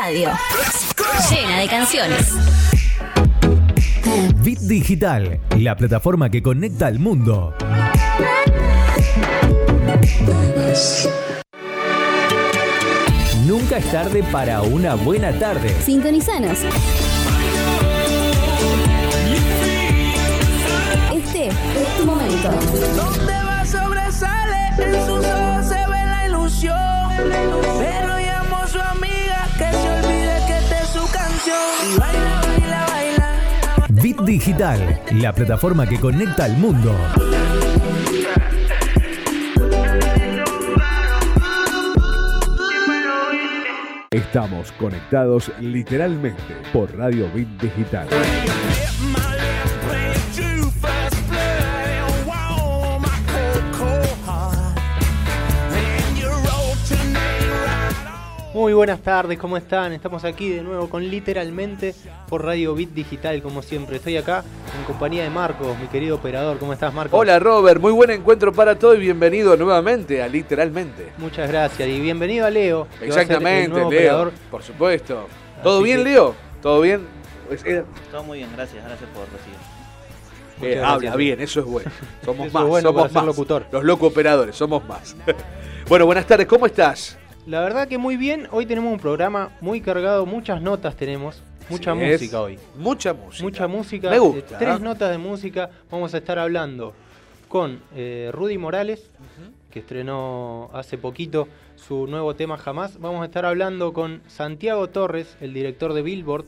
radio. Llena de canciones. Bit Digital, la plataforma que conecta al mundo. Nunca es tarde para una buena tarde. Sintonizanos. Este es tu momento. Donde va sobresale, en sus Digital, la plataforma que conecta al mundo. Estamos conectados literalmente por Radio Bit Digital. Muy buenas tardes, ¿cómo están? Estamos aquí de nuevo con literalmente por Radio Bit Digital, como siempre. Estoy acá en compañía de Marcos, mi querido operador. ¿Cómo estás, Marcos? Hola Robert, muy buen encuentro para todos y bienvenido nuevamente a Literalmente. Muchas gracias y bienvenido a Leo. que va a ser el Exactamente, nuevo Leo. operador. Por supuesto. ¿Todo Así bien, que- Leo? ¿Todo bien? Pues, eh, Todo muy bien, gracias, gracias por recibir. eh, habla bien, eso es bueno. Somos Eso más, es bueno somos para ser más. locutor. Los loco operadores, somos más. bueno, buenas tardes, ¿cómo estás? La verdad que muy bien. Hoy tenemos un programa muy cargado, muchas notas tenemos. Mucha Así es. música hoy. Mucha música. Mucha música. Me gusta. Tres notas de música. Vamos a estar hablando con eh, Rudy Morales, que estrenó hace poquito su nuevo tema Jamás. Vamos a estar hablando con Santiago Torres, el director de Billboard,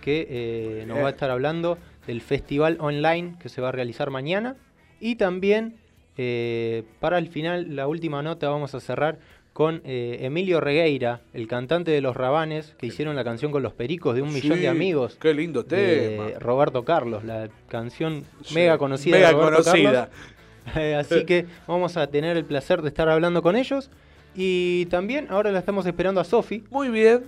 que eh, nos va a estar hablando del festival online que se va a realizar mañana. Y también, eh, para el final, la última nota, vamos a cerrar con eh, Emilio Regueira, el cantante de Los Rabanes, que hicieron la canción con los pericos de un millón de amigos Qué lindo de tema. Roberto Carlos, la canción Sí, mega conocida Mega de Roberto conocida. Carlos. Eh, así que vamos a tener el placer de estar hablando con ellos. Y también ahora la estamos esperando a Sofi. Muy bien.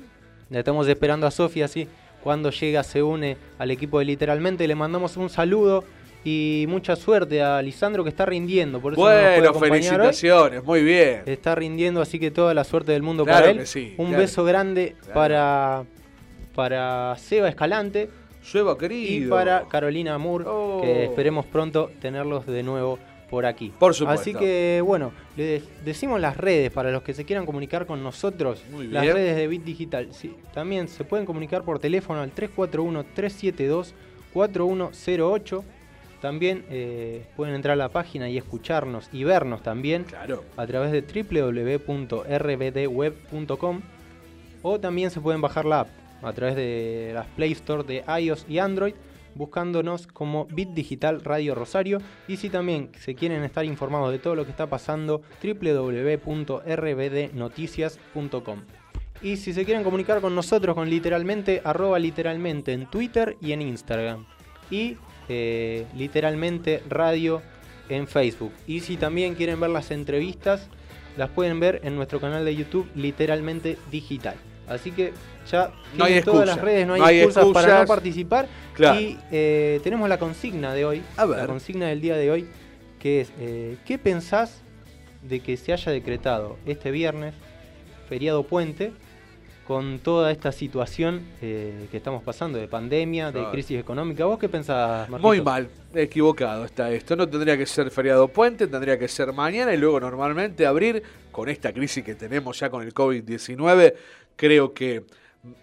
La estamos esperando a Sofi así. Cuando llega se une al equipo de Literalmente. Le mandamos un saludo y mucha suerte a Lisandro que está rindiendo. Por eso no Bueno, hoy. felicitaciones, muy bien. Está rindiendo, así que toda la suerte del mundo Claro para él. sí, un claro. beso grande Claro. para, para Seba Escalante. Sueva querido. Y para Carolina Moore, Oh. que esperemos pronto tenerlos de nuevo por aquí. Por supuesto. Así que bueno, les decimos las redes para los que se quieran comunicar con nosotros. Muy Las bien. redes de Bit Digital. Sí, también se pueden comunicar por teléfono al 341-372-4108. También eh, pueden entrar a la página y escucharnos y vernos también Claro. a través de www.rbdweb.com o también se pueden bajar la app a través de las Play Store de iOS y Android buscándonos como Bit Digital Radio Rosario. Y si también se quieren estar informados de todo lo que está pasando www.rbdnoticias.com y si se quieren comunicar con nosotros con literalmente arroba literalmente en Twitter y en Instagram. Y eh, literalmente radio en Facebook. Y si también quieren ver las entrevistas las pueden ver en nuestro canal de YouTube literalmente digital. Así que ya No hay todas las redes no hay, no hay excusas, para no participar. Claro. y eh, tenemos la consigna de hoy A ver. la consigna del día de hoy que es eh, ¿qué pensás de que se haya decretado este viernes feriado puente con toda esta situación eh, que estamos pasando de pandemia, de crisis económica. ¿Vos qué pensás, Marquitos? Muy mal, equivocado está esto. No tendría que ser feriado puente, tendría que ser mañana y luego normalmente abrir con esta crisis que tenemos ya con el COVID-19. Creo que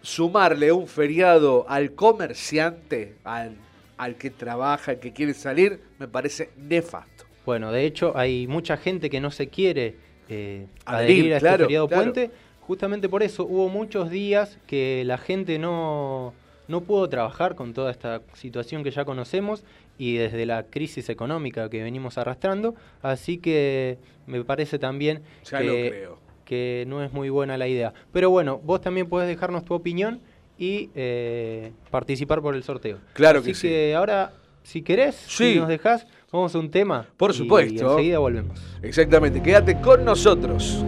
sumarle un feriado al comerciante, al, al que trabaja, al que quiere salir, me parece nefasto. Bueno, de hecho hay mucha gente que no se quiere eh, Adherir, adherir a este claro, feriado claro. puente. Justamente por eso hubo muchos días que la gente no, no pudo trabajar con toda esta situación que ya conocemos y desde la crisis económica que venimos arrastrando. Así que me parece también Ya que, creo. que no es muy buena la idea. Pero bueno, vos también podés dejarnos tu opinión y eh, participar por el sorteo. Claro Así que sí. que ahora, si querés, Sí. si nos dejás, vamos a un tema. Por y supuesto. enseguida volvemos. Exactamente, quédate con nosotros.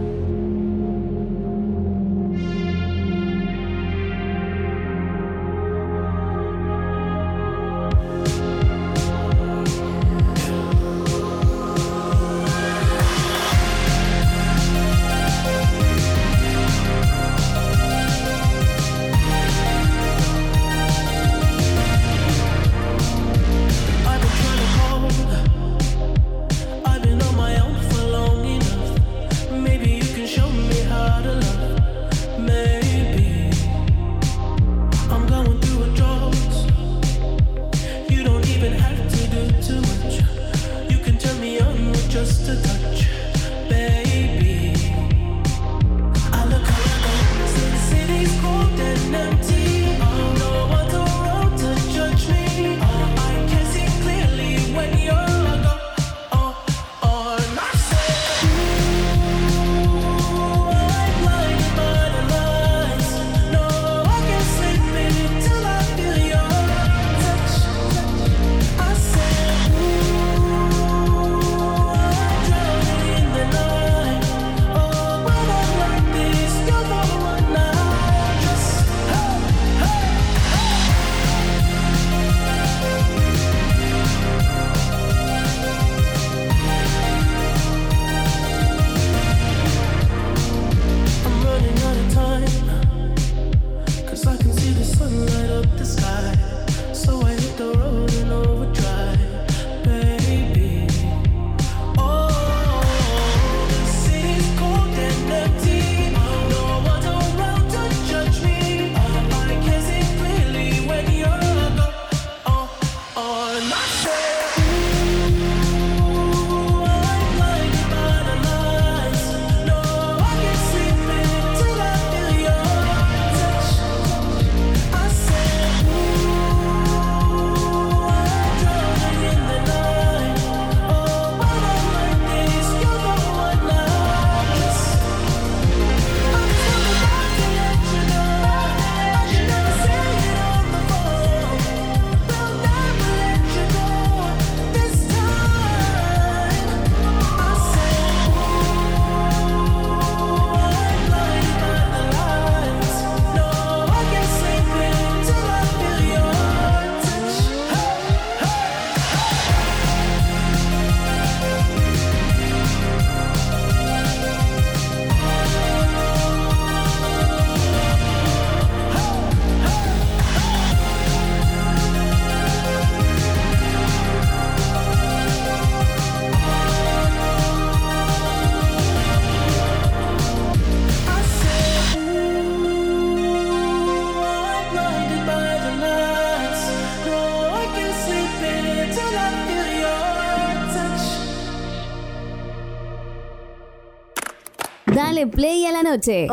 Noche.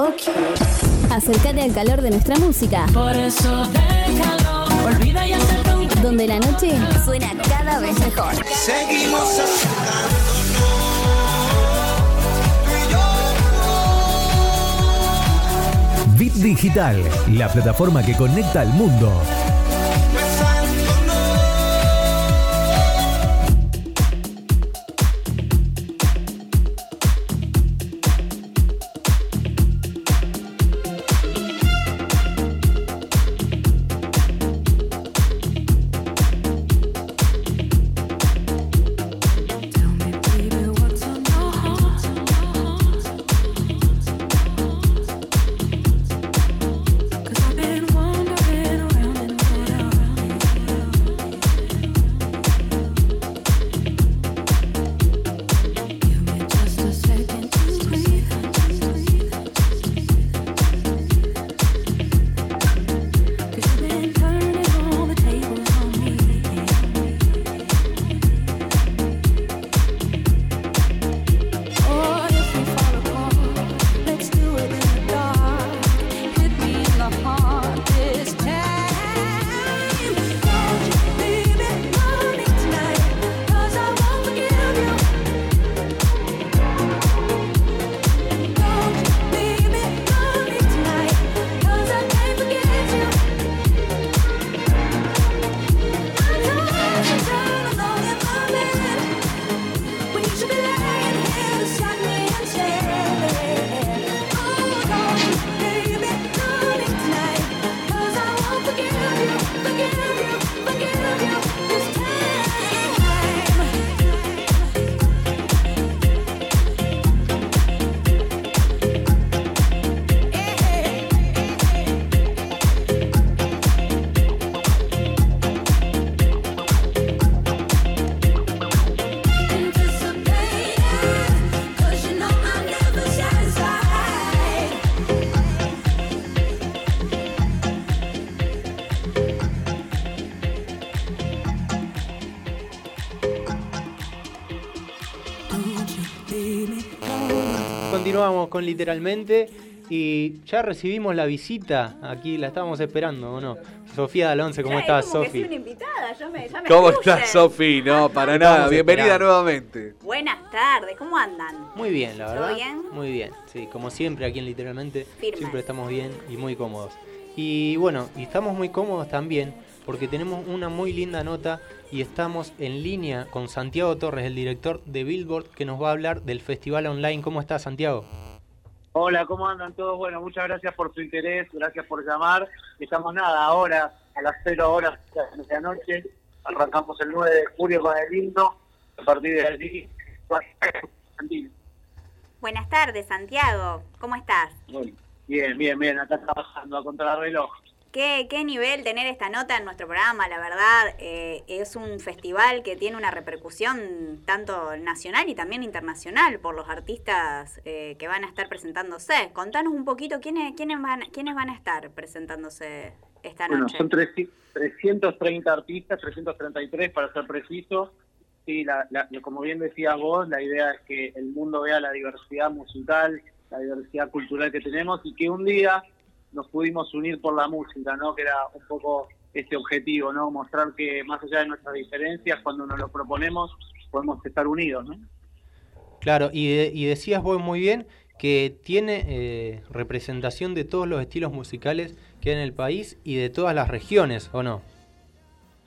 Acércate al calor de nuestra música. Por eso déjalo, olvida y un Donde la noche suena cada vez mejor. Seguimos Bit Digital, la plataforma que conecta al mundo. Continuamos con literalmente y ya recibimos la visita. Aquí la estábamos esperando, ¿o no? Sofía Dalonce, ¿cómo estás, como que soy Sofi? una invitada, ya me, ya me ¿Cómo estás, Sofi? No, para Estamos nada. Bienvenida esperando. nuevamente. Buenas tardes, ¿cómo andan? Muy bien, la ¿Todo verdad. bien? Muy bien, sí, como siempre aquí en Literalmente, Firmes. siempre estamos bien y muy cómodos. Y bueno, y estamos muy cómodos también porque tenemos una muy linda nota y estamos en línea con Santiago Torres, el director de Billboard, que nos va a hablar del festival online. ¿Cómo estás, Santiago? Hola, ¿cómo andan todos? Bueno, muchas gracias por su interés, gracias por llamar. Estamos nada, ahora a las 0 horas de la noche. Arrancamos el 9 de julio con el himno. A partir de allí. Buenas tardes, Santiago. ¿Cómo estás? Bien, bien, bien. Acá trabajando a contrarreloj. ¿Qué, qué nivel tener esta nota en nuestro programa? La verdad, eh, es un festival que tiene una repercusión tanto nacional y también internacional por los artistas eh, que van a estar presentándose. Contanos un poquito quiénes, quiénes, van, quiénes van a estar presentándose esta Bueno, noche. son 300 330 artistas, 333 para ser preciso. Sí, la, la- como bien decías vos, la idea es que el mundo vea la diversidad musical, la diversidad cultural que tenemos y que un día nos pudimos unir por la música, ¿no? Que era un poco este objetivo, ¿no? Mostrar que más allá de nuestras diferencias, cuando nos lo proponemos, podemos estar unidos, ¿no? Claro, y, de- y decías vos muy bien que tiene eh, representación de todos los estilos musicales que hay en el país y de todas las regiones, ¿o no?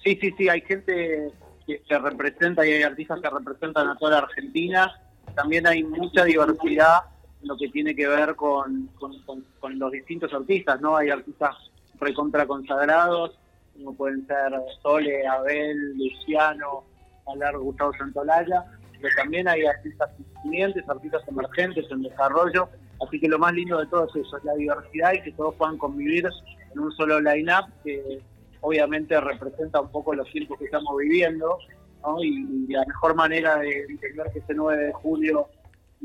Sí, sí, sí, hay gente que, que representa y hay artistas que representan a toda la Argentina. También hay mucha diversidad lo que tiene que ver con, con- los distintos artistas, ¿no? Hay artistas recontra consagrados, como pueden ser Sole, Abel, Luciano, hablar Gustavo Santolaya, pero también hay artistas incipientes, artistas emergentes en desarrollo, así que lo más lindo de todo es eso, es la diversidad y que todos puedan convivir en un solo line-up que obviamente representa un poco los tiempos que estamos viviendo, ¿no? y, y la mejor manera de entender que este 9 de julio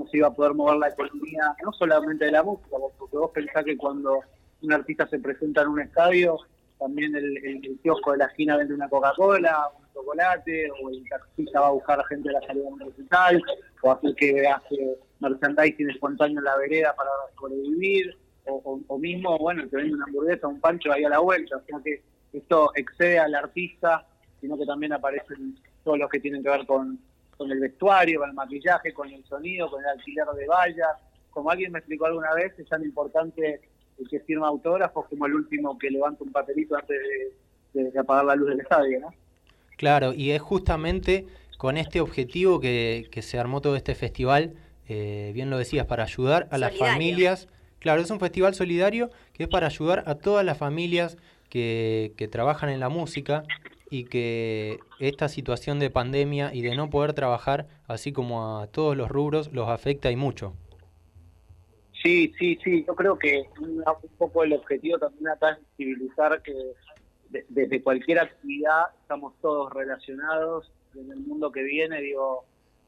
no se iba a poder mover la economía, no solamente de la música, porque vos pensás que cuando un artista se presenta en un estadio, también el, el- el kiosco de la esquina vende una Coca-Cola, un chocolate, o el taxista va a buscar gente de la salida universitaria, o hace que hace merchandising espontáneo en la vereda para sobrevivir, o, o- o mismo, bueno, te vende una hamburguesa, un pancho ahí a la vuelta, o sea que esto excede al artista, sino que también aparecen todos los que tienen que ver con, con el vestuario, con el maquillaje, con el sonido, con el alquiler de vallas. Como alguien me explicó alguna vez, es tan importante el que firma autógrafos como el último que levanta un papelito antes de, de- de apagar la luz del estadio, ¿no? Claro, y es justamente con este objetivo que, que se armó todo este festival, eh, bien lo decías, para ayudar a las familias. Claro, es un festival solidario que es para ayudar a todas las familias que, que trabajan en la música y que esta situación de pandemia y de no poder trabajar, así como a todos los rubros, los afecta y mucho. Sí, sí, sí. Yo creo que un, poco el objetivo también acá es visibilizar que de- desde cualquier actividad estamos todos relacionados en el mundo que viene, digo,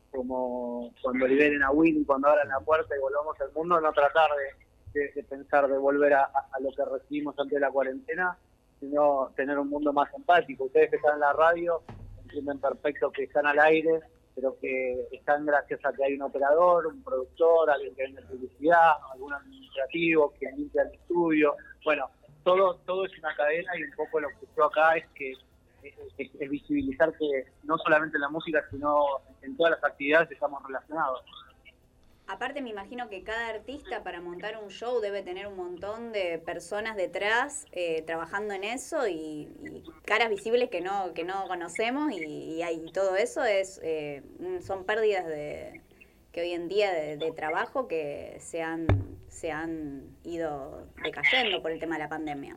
como cuando liberen a Winnie, cuando abran la puerta y volvamos al mundo, no tratar de, de- de pensar de volver a, a lo que recibimos antes de la cuarentena, sino tener un mundo más empático. Ustedes que están en la radio entienden perfecto que están al aire, pero que están gracias a que hay un operador, un productor, alguien que vende publicidad, algún administrativo que limpia el estudio. Bueno, todo todo es una cadena y un poco lo que yo acá es que es, es- visibilizar que no solamente en la música, sino en todas las actividades estamos relacionados. Aparte me imagino que cada artista para montar un show debe tener un montón de personas detrás eh, trabajando en eso y, caras visibles que no que no conocemos y, y todo eso es eh, son pérdidas de que hoy en día de, trabajo que se han se han ido decayendo por el tema de la pandemia.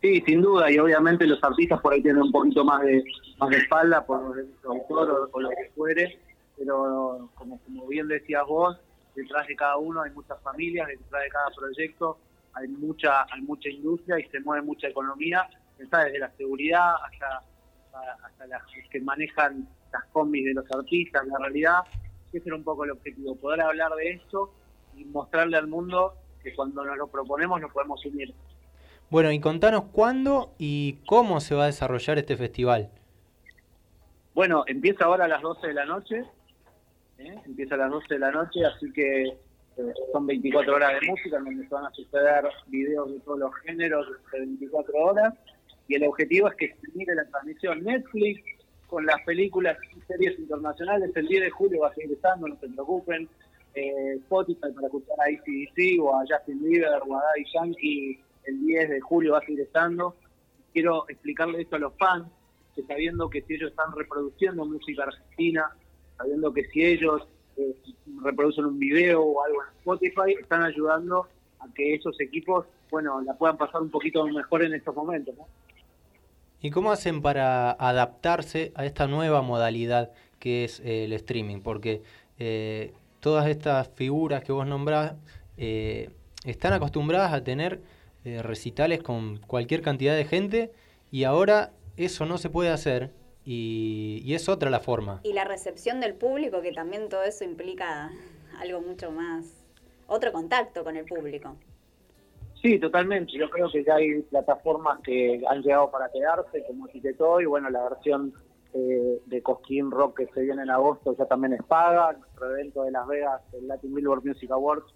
Sí, sin duda, y obviamente los artistas por ahí tienen un poquito más de más de espalda por el autor o lo que fuere, pero como, como bien decías vos, detrás de cada uno hay muchas familias, detrás de cada proyecto hay mucha hay mucha industria y se mueve mucha economía, está desde la seguridad hasta, hasta, hasta las que manejan las combis de los artistas, la realidad, ese era un poco el objetivo, poder hablar de esto y mostrarle al mundo que cuando nos lo proponemos nos podemos unir. Bueno, y contanos cuándo y cómo se va a desarrollar este festival. Bueno, empieza ahora a las 12 de la noche, ¿eh? empieza a las 12 de la noche, así que eh, son 24 horas de música en donde se van a suceder videos de todos los géneros de 24 horas, y el objetivo es que se mire la transmisión Netflix con las películas y series internacionales, el 10 de julio va a seguir estando, no se preocupen, eh, Spotify para escuchar a ACDC o a Justin Bieber o a Daddy Yankee, el 10 de julio va a seguir estando. Quiero explicarle esto a los fans, que sabiendo que si ellos están reproduciendo música argentina, sabiendo que si ellos eh, reproducen un video o algo en Spotify, están ayudando a que esos equipos, bueno, la puedan pasar un poquito mejor en estos momentos. ¿Y cómo hacen para adaptarse a esta nueva modalidad que es eh, el streaming? Porque eh, todas estas figuras que vos nombrás eh, están acostumbradas a tener recitales con cualquier cantidad de gente y ahora eso no se puede hacer y, y es otra la forma. Y la recepción del público, que también todo eso implica algo mucho más, otro contacto con el público. Sí, totalmente. Yo creo que ya hay plataformas que han llegado para quedarse, como Ticketoy, bueno, la versión eh, de Cosquín Rock que se viene en agosto ya también es paga, nuestro evento de Las Vegas, el Latin Billboard Music Awards,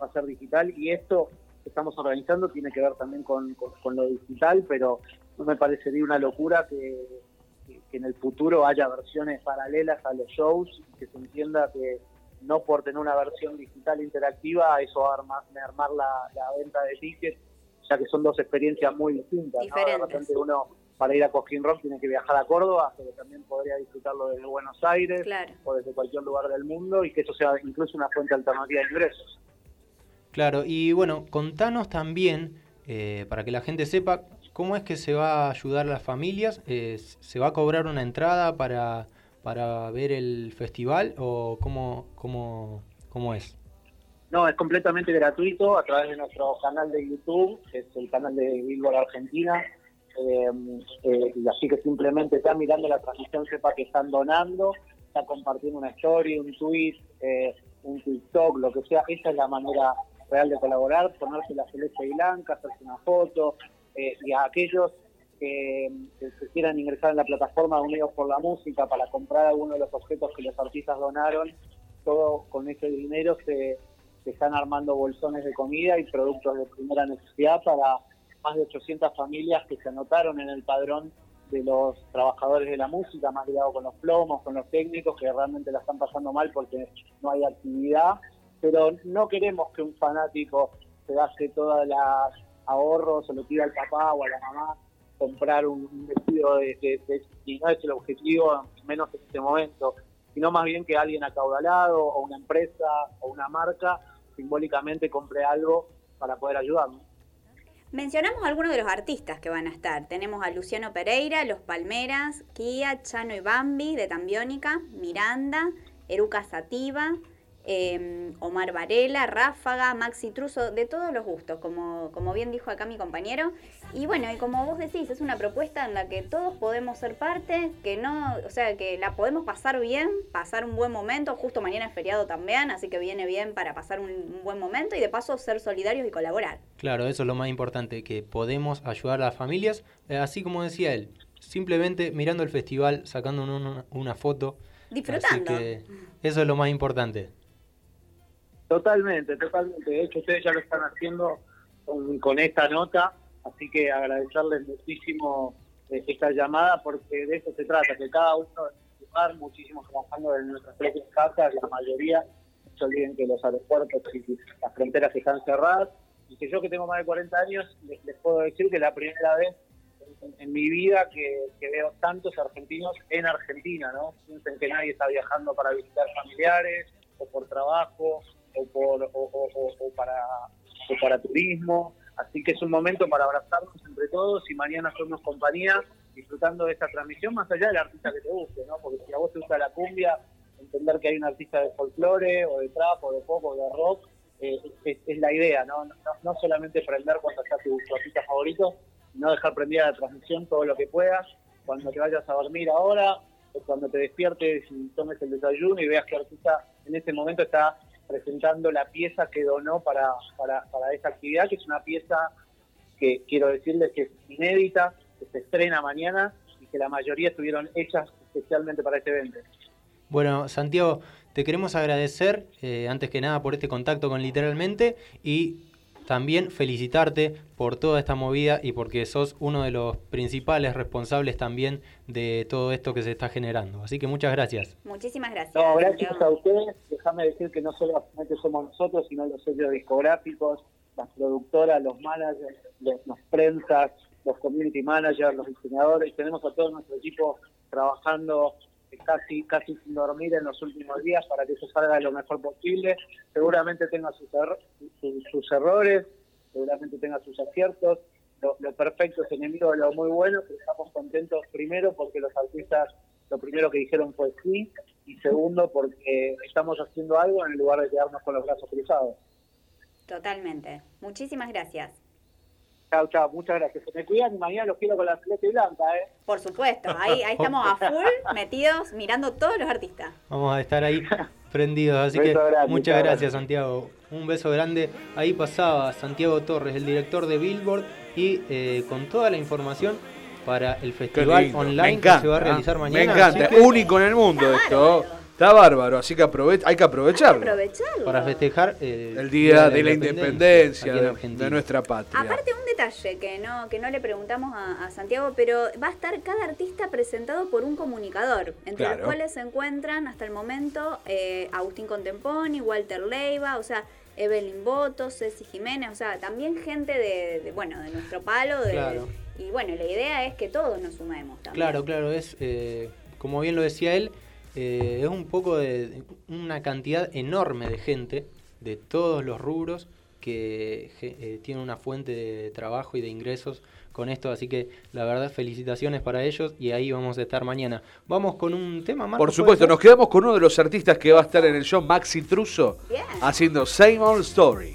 va a ser digital y esto que estamos organizando tiene que ver también con, con- con lo digital, pero no me parecería una locura que, que- en el futuro haya versiones paralelas a los shows y que se entienda que no por tener una versión digital interactiva eso va a armar, la, la venta de tickets, ya que son dos experiencias muy distintas. ¿no? De Diferentes. repente uno para ir a Cosquín Rock tiene que viajar a Córdoba, pero también podría disfrutarlo desde Buenos Aires Claro. o desde cualquier lugar del mundo y que eso sea incluso una fuente alternativa de ingresos. Claro, y bueno, contanos también, eh, para que la gente sepa, cómo es que se va a ayudar a las familias. Eh, ¿Se va a cobrar una entrada para, para ver el festival o cómo, cómo, cómo es? No, es completamente gratuito a través de nuestro canal de YouTube, que es el canal de Billboard Argentina. Eh, eh, así que simplemente está mirando la transmisión, sepa que están donando, está compartiendo una story, un tweet, eh, un TikTok, lo que sea. Esa es la manera real de colaborar, ponerse la celeste y blanca, hacerse una foto. Eh, y a aquellos que, que quieran ingresar en la plataforma Unidos por la Música para comprar alguno de los objetos que los artistas donaron, todo con ese dinero se, se están armando bolsones de comida y productos de primera necesidad para más de 800 familias que se anotaron en el padrón de los trabajadores de la música, más ligado con los plomos, con los técnicos, que realmente la están pasando mal porque no hay actividad. Pero no queremos que un fanático se gaste todas las ahorros o le pida al papá o a la mamá comprar un vestido de, de, de- y no es el objetivo, menos en este momento, sino más bien que alguien acaudalado o una empresa o una marca simbólicamente compre algo para poder ayudarnos. Mencionamos algunos de los artistas que van a estar. Tenemos a Luciano Pereira, Los Palmeras, Kia, Chano y Bambi de Tambiónica, Miranda, Eruca Sativa, eh, Omar Varela, Ráfaga, Maxi Truso, de todos los gustos, como, como bien dijo acá mi compañero. Y bueno, y como vos decís, es una propuesta en la que todos podemos ser parte, que no, o sea, que la podemos pasar bien, pasar un buen momento, justo mañana es feriado también, así que viene bien para pasar un, un buen momento y de paso ser solidarios y colaborar. Claro, eso es lo más importante, que podemos ayudar a las familias, eh, así como decía él, simplemente mirando el festival, sacando una, una foto. Disfrutando. Así que eso es lo más importante. Totalmente, totalmente. De hecho, ustedes ya lo están haciendo con, esta nota, así que agradecerles muchísimo eh, esta llamada porque de eso se trata, que cada uno en lugar, muchísimos trabajando en nuestras propias casas, la mayoría, no se olviden que los aeropuertos y las fronteras están cerradas, y que yo que tengo más de 40 años, les, puedo decir que es la primera vez en, en mi vida que, que veo tantos argentinos en Argentina, ¿no? Piensen que nadie está viajando para visitar familiares o por trabajo o, por, o, o- o- para, turismo. Así que es un momento para abrazarnos entre todos y mañana somos compañía disfrutando de esta transmisión, más allá del artista que te guste, ¿no? Porque si a vos te gusta la cumbia, entender que hay un artista de folclore o de trap o de pop o de rock, eh, es, es la idea, ¿no? No, no solamente prender cuando está tu, artista favorito, sino dejar prendida la transmisión todo lo que puedas, cuando te vayas a dormir ahora, o cuando te despiertes y tomes el desayuno y veas que artista en este momento está presentando la pieza que donó para, para, para esta actividad, que es una pieza que quiero decirles que es inédita, que se estrena mañana y que la mayoría estuvieron hechas especialmente para este evento. Bueno, Santiago, te queremos agradecer, eh, antes que nada, por este contacto con Literalmente y también felicitarte por toda esta movida y porque sos uno de los principales responsables también de todo esto que se está generando. Así que muchas gracias. Muchísimas gracias. No, gracias a ustedes. Déjame decir que no solamente somos nosotros, sino los sellos discográficos, las productoras, los managers, los, los prensas, los community managers, los diseñadores. Tenemos a todo nuestro equipo trabajando casi casi sin dormir en los últimos días para que eso salga lo mejor posible. Seguramente tenga sus, sus errores, seguramente tenga sus aciertos. Lo, lo perfecto es enemigo de lo muy bueno, pero estamos contentos primero porque los artistas lo primero que dijeron fue sí y segundo porque estamos haciendo algo en lugar de quedarnos con los brazos cruzados. Totalmente. Muchísimas gracias. Chao, chao, muchas gracias. Se me cuidan y mañana los quiero con la celeste blanca, ¿eh? Por supuesto, ahí, ahí estamos a full metidos mirando todos los artistas. Vamos a estar ahí prendidos. Así que grande, muchas chao. gracias, Santiago. Un beso grande. Ahí pasaba Santiago Torres, el director de Billboard, y eh, con toda la información para el festival online encanta, que se va a realizar ¿eh? mañana. Me encanta, que, único en el mundo esto. Está bárbaro, así que aprove- hay que aprovecharlo. Aprovecharlo. para festejar eh, El día de la independencia de, nuestra patria. Aparte un detalle que no que no le preguntamos a, a Santiago, pero va a estar cada artista presentado por un comunicador, entre Claro. los cuales se encuentran hasta el momento eh, Agustín Contemponi, Walter Leiva, o sea, Evelyn Boto, Ceci Jiménez, o sea, también gente de, de, bueno de nuestro palo, de, Claro. y bueno, la idea es que todos nos sumemos también. Claro, claro, es eh, como bien lo decía él, eh, es un poco de una cantidad enorme de gente de todos los rubros que eh, tiene una fuente de trabajo y de ingresos con esto, así que la verdad felicitaciones para ellos y ahí vamos a estar mañana. Vamos con un tema más. Por supuesto, nos quedamos con uno de los artistas que va a estar en el show, Maxi Truso, haciendo Same Old Story.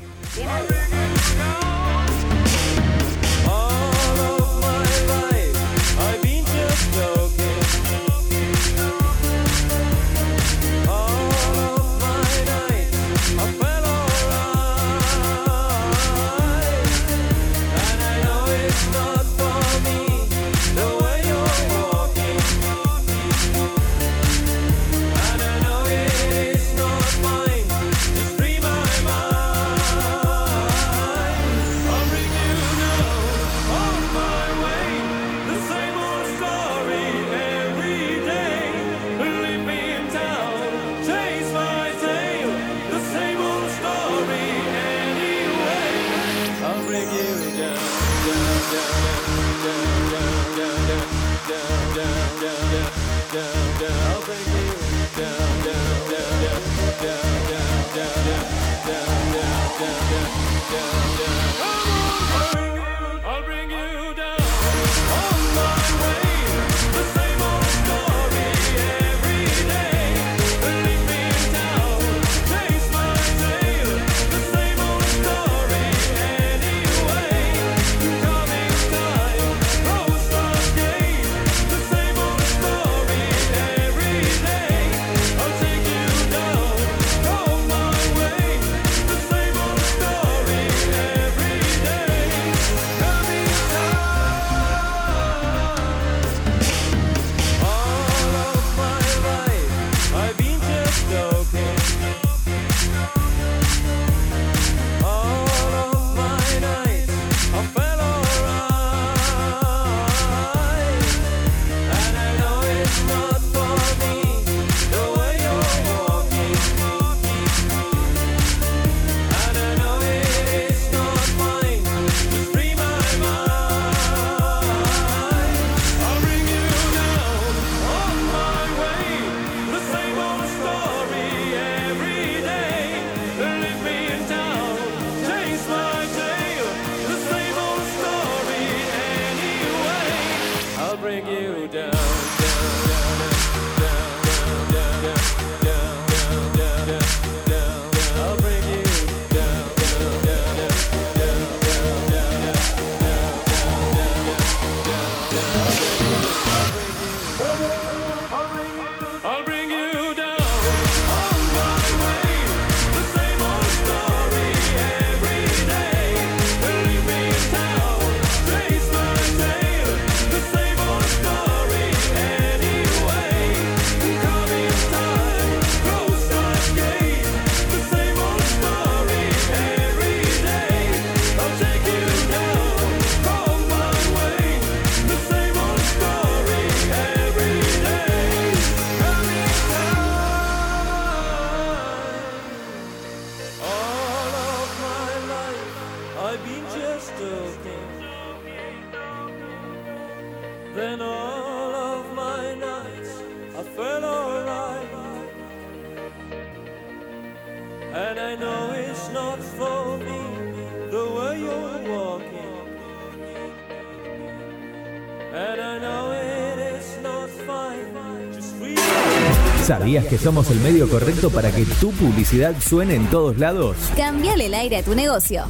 ¿Sabías que somos el medio correcto para que tu publicidad suene en todos lados? Cambiale el aire a tu negocio.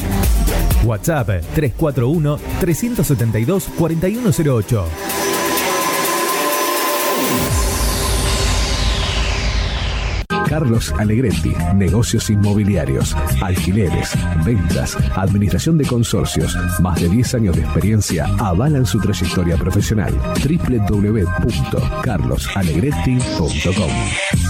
WhatsApp 341-372-4108. Carlos Alegretti, negocios inmobiliarios, alquileres, ventas, administración de consorcios, más de 10 años de experiencia avalan su trayectoria profesional. www.carlosalegretti.com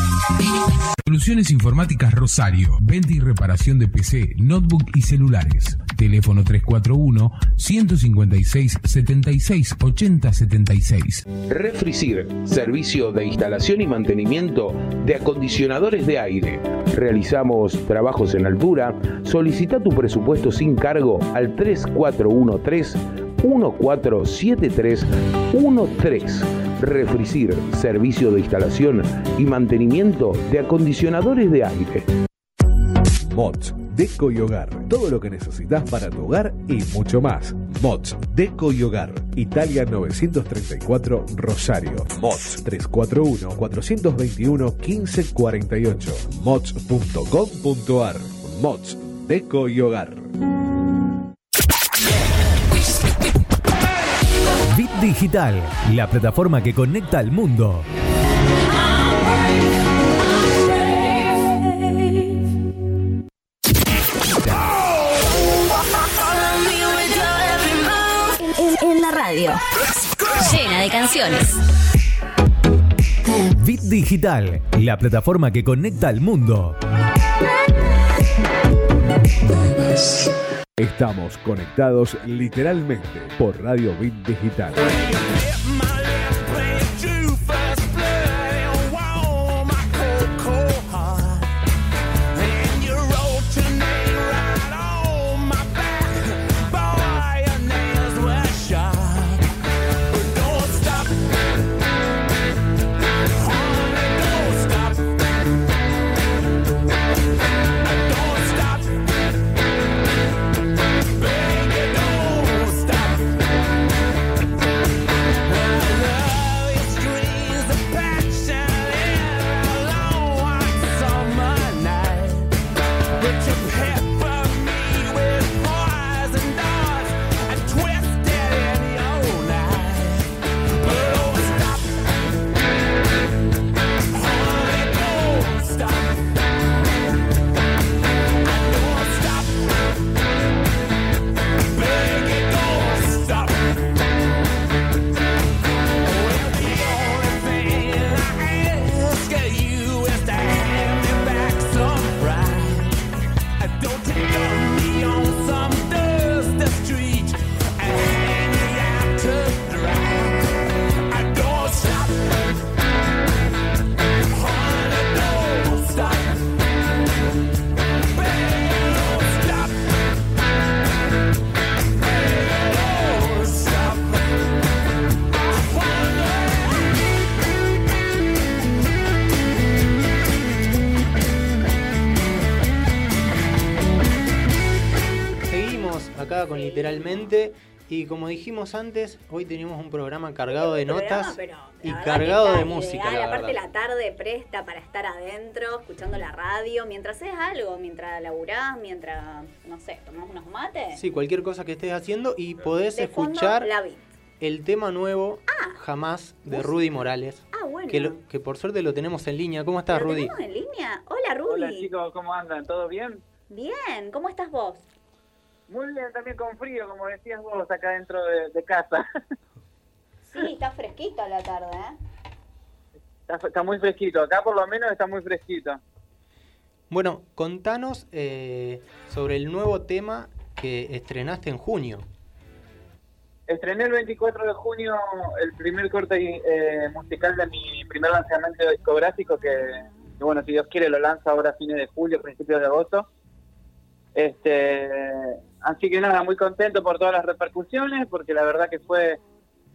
Soluciones Informáticas Rosario. Venta y reparación de PC, notebook y celulares. Teléfono 341-156-76-80-76. Refricir, servicio de instalación y mantenimiento de acondicionadores de aire. Realizamos trabajos en altura. Solicita tu presupuesto sin cargo al 3413 147313. Refricir, servicio de instalación y mantenimiento de acondicionadores de aire. Mods, Deco y Hogar. Todo lo que necesitas para tu hogar y mucho más. Mods, Deco y Hogar. Italia 934 Rosario. Mods 341-421-1548. Mods.com.ar. Mods, Deco y Hogar. Digital, la plataforma que conecta al mundo. En, en la radio. Llena de canciones. Bit Digital, la plataforma que conecta al mundo. Estamos conectados literalmente por Radio Bit Digital. Literalmente. Y como dijimos antes, hoy tenemos un programa cargado de Programa, notas y cargado de música. ideal. la Aparte verdad. la tarde presta para estar adentro, escuchando la radio, mientras haces algo, mientras laburás, mientras, no sé, tomás unos mates. Sí, cualquier cosa que estés haciendo y podés De fondo, escuchar la el tema nuevo Jamás de ¿vos? Rudy Morales. Ah, bueno. Que, lo- que por suerte lo tenemos en línea. ¿Cómo estás, ¿Lo Rudy? tenemos en línea? Hola, Rudy. Hola chicos, ¿cómo andan? ¿Todo bien? Bien, ¿cómo estás vos? Muy bien, también con frío, como decías vos, acá dentro de, de casa. Sí, está fresquita la tarde, ¿eh? Está, está muy fresquito, acá por lo menos está muy fresquito. Bueno, contanos eh, sobre el nuevo tema que estrenaste en junio. Estrené el 24 de junio el primer corte eh, musical de mi primer lanzamiento discográfico que, que, bueno, si Dios quiere lo lanza ahora a fines de julio, principios de agosto. Este, así que nada, muy contento por todas las repercusiones, porque la verdad que fue,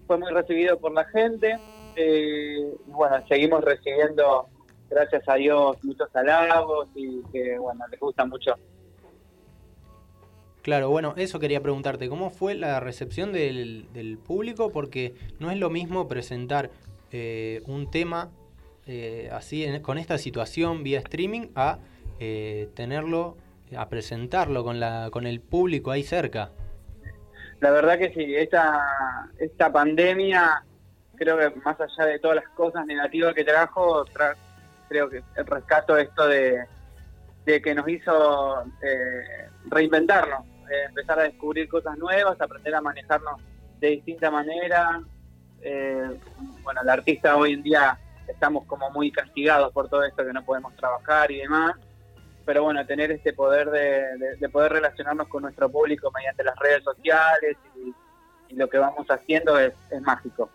fue muy recibido por la gente. Eh, bueno, seguimos recibiendo, gracias a Dios, muchos halagos y que, bueno, les gusta mucho. Claro, bueno, eso quería preguntarte, ¿cómo fue la recepción del, del público? Porque no es lo mismo presentar eh, un tema eh, así en- con esta situación vía streaming a eh, tenerlo, a presentarlo con, la, con el público ahí cerca. La verdad que sí, esta, esta pandemia, creo que más allá de todas las cosas negativas que trajo, tra- creo que rescato esto de, de que nos hizo eh, reinventarnos, eh, empezar a descubrir cosas nuevas, aprender a manejarnos de distinta manera. Eh, bueno, el artista hoy en día estamos como muy castigados por todo esto que no podemos trabajar y demás pero bueno, tener este poder de, de- de poder relacionarnos con nuestro público mediante las redes sociales y, y lo que vamos haciendo es, es mágico.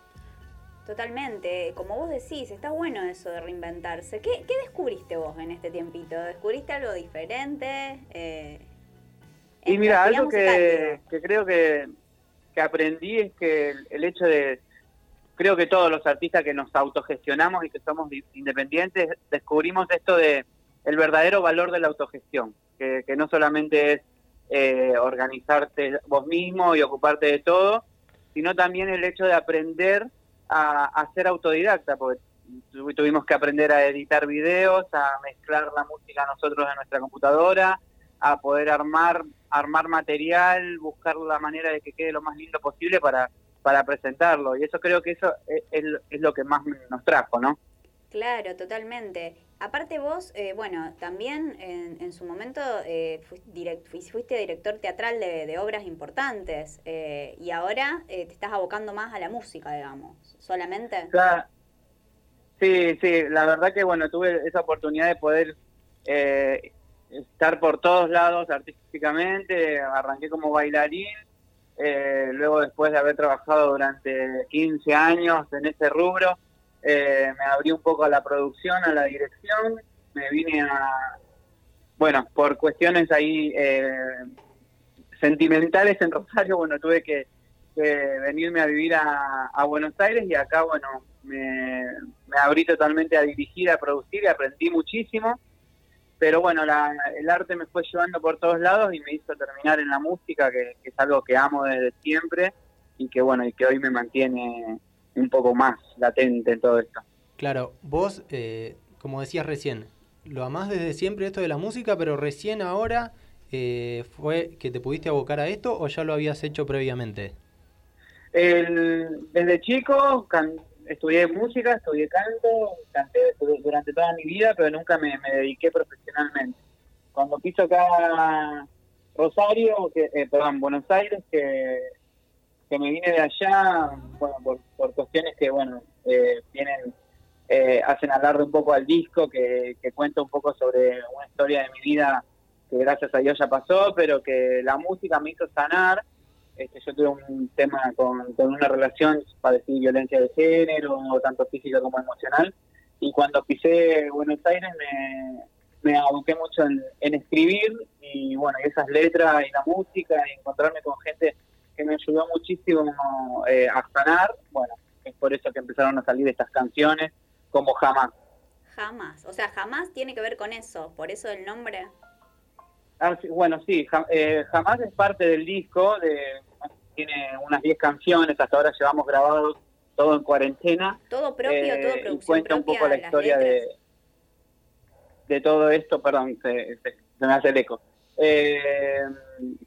Totalmente, como vos decís, está bueno eso de reinventarse. ¿Qué, qué descubriste vos en este tiempito? ¿Descubriste algo diferente? Eh, Y mira, algo que, que creo que, que aprendí es que el, el hecho de, creo que todos los artistas que nos autogestionamos y que somos di- independientes, descubrimos esto de el verdadero valor de la autogestión, que, no solamente es eh, organizarte vos mismo y ocuparte de todo, sino también el hecho de aprender a, a ser autodidacta, porque tu- tuvimos que aprender a editar videos, a mezclar la música nosotros en nuestra computadora, a poder armar armar material, buscar la manera de que quede lo más lindo posible para para presentarlo y eso creo que eso es, es es lo que más nos trajo, ¿no? Claro, totalmente. Aparte vos, eh, bueno, también en, en su momento eh, fuiste, fuiste director teatral de, de obras importantes eh, y ahora eh, te estás abocando más a la música, digamos, solamente. Claro. Sí, sí, la verdad que bueno, tuve esa oportunidad de poder eh, estar por todos lados artísticamente, arranqué como bailarín, eh, luego después de haber trabajado durante 15 años en ese rubro, eh, me abrí un poco a la producción, a la dirección, me vine a, bueno, por cuestiones ahí eh, sentimentales en Rosario, bueno, tuve que, venirme a vivir a, Buenos Aires y acá, bueno, me, me abrí totalmente a dirigir, a producir y aprendí muchísimo. Pero bueno, la- el arte me fue llevando por todos lados y me hizo terminar en la música, que, que es algo que amo desde siempre y que bueno, y que hoy me mantiene un poco más latente en todo esto. Claro, vos, eh, como decías recién, lo amás desde siempre esto de la música, pero recién ahora eh, fue que te pudiste abocar a esto o ya lo habías hecho previamente. El- desde chico can- estudié música, estudié canto, canté du- durante toda mi vida, pero nunca me, me dediqué profesionalmente. Cuando piso acá Rosario, que, eh, perdón, Buenos Aires, que, que me vine de allá, bueno, por, por cuestiones que, bueno, eh, vienen, eh, hacen alarde un poco al disco, que, que cuenta un poco sobre una historia de mi vida que gracias a Dios ya pasó, pero que la música me hizo sanar. Este, yo tuve un tema con, con una relación, padecí violencia de género, tanto física como emocional, y cuando pisé Buenos Aires me, me aboqué mucho en escribir, y bueno, y esas letras y la música, y encontrarme con gente que me ayudó muchísimo eh, a sanar, bueno, es por eso que empezaron a salir estas canciones, como jamás. Jamás, o sea, jamás tiene que ver con eso, por eso el nombre. Ah, sí, bueno, sí, eh, Jamás es parte del disco, de, tiene unas 10 canciones, hasta ahora llevamos grabados todo en cuarentena. Todo propio, eh, todo y producción cuenta un poco la historia de, de todo esto, perdón, se, se- se me hace el eco. Eh,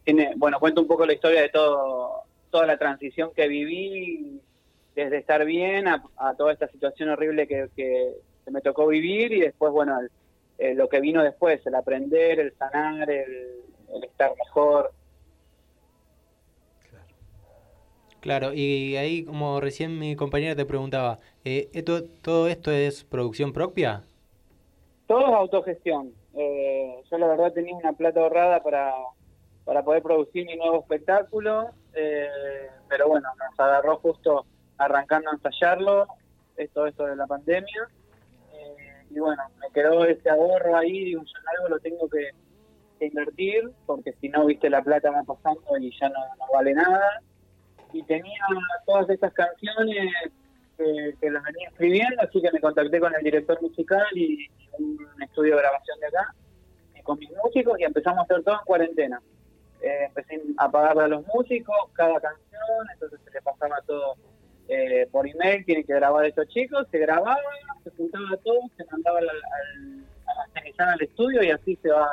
tiene, bueno, cuenta un poco la historia de todo, toda la transición que viví, desde estar bien a, a toda esta situación horrible que, que, que me tocó vivir y después, bueno, el- eh, lo que vino después, el aprender, el sanar, el, el estar mejor. Claro, y ahí como recién mi compañera te preguntaba, eh, ¿esto, ¿todo esto es producción propia? Todo es autogestión. Eh, yo la verdad tenía una plata ahorrada para, para poder producir mi nuevo espectáculo, eh, pero bueno, nos agarró justo arrancando a ensayarlo, es todo esto de la pandemia, eh, y bueno, me quedó ese ahorro ahí, digo, yo algo lo tengo que, que invertir, porque si no, viste, la plata va pasando y ya no, no vale nada. Y tenía todas estas canciones que, que las venía escribiendo, así que me contacté con el director musical y, un estudio de grabación de acá, y con mis músicos, y empezamos a hacer todo en cuarentena. Eh, empecé a pagarle a los músicos cada canción, entonces se le pasaba todo eh, por email, tienen que grabar estos chicos, se grababa, se juntaba todo, se mandaba al, al, a masterizar al estudio y así se va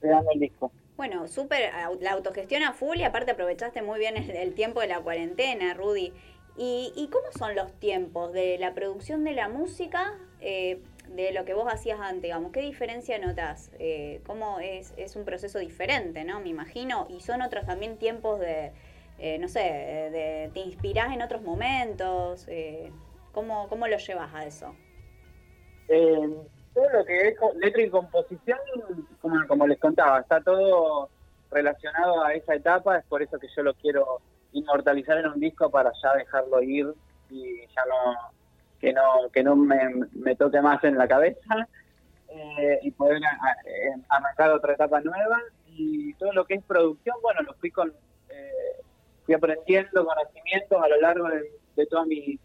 creando el disco. Bueno, súper, la autogestión a full y aparte aprovechaste muy bien el tiempo de la cuarentena, Rudy. ¿Y, y cómo son los tiempos de la producción de la música eh, de lo que vos hacías antes, digamos? ¿Qué diferencia notas? Eh, ¿Cómo es, es un proceso diferente, no? Me imagino. Y son otros también tiempos de, eh, no sé, de, te inspirás en otros momentos. Eh, ¿cómo, ¿Cómo lo llevas a eso? Eh, todo lo que es letra y composición, como les contaba, está todo relacionado a esa etapa, es por eso que yo lo quiero inmortalizar en un disco para ya dejarlo ir y ya no que no que no me, me toque más en la cabeza eh, y poder a- eh, arrancar otra etapa nueva y todo lo que es producción, bueno, lo fui con eh, fui aprendiendo conocimientos a lo largo de, de toda mi,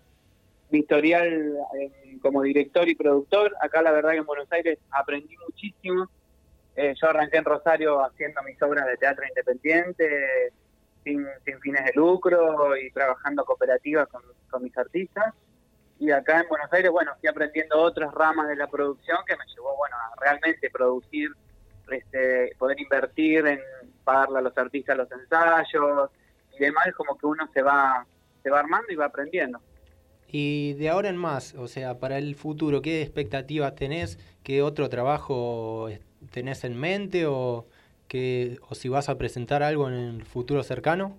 mi historial eh, como director y productor. Acá la verdad que en Buenos Aires aprendí muchísimo. Eh, yo arranqué en Rosario haciendo mis obras de teatro independiente, sin, sin fines de lucro y trabajando cooperativas con, mis artistas. Y acá en Buenos Aires, bueno, fui aprendiendo otras ramas de la producción que me llevó, bueno, a realmente producir, este, poder invertir en pagarle a los artistas los ensayos y demás, como que uno se va, se va armando y va aprendiendo. Y de ahora en más, o sea, para el futuro, ¿qué expectativas tenés? ¿Qué otro trabajo tenés en mente? ¿O, qué, o si vas a presentar algo en el futuro cercano?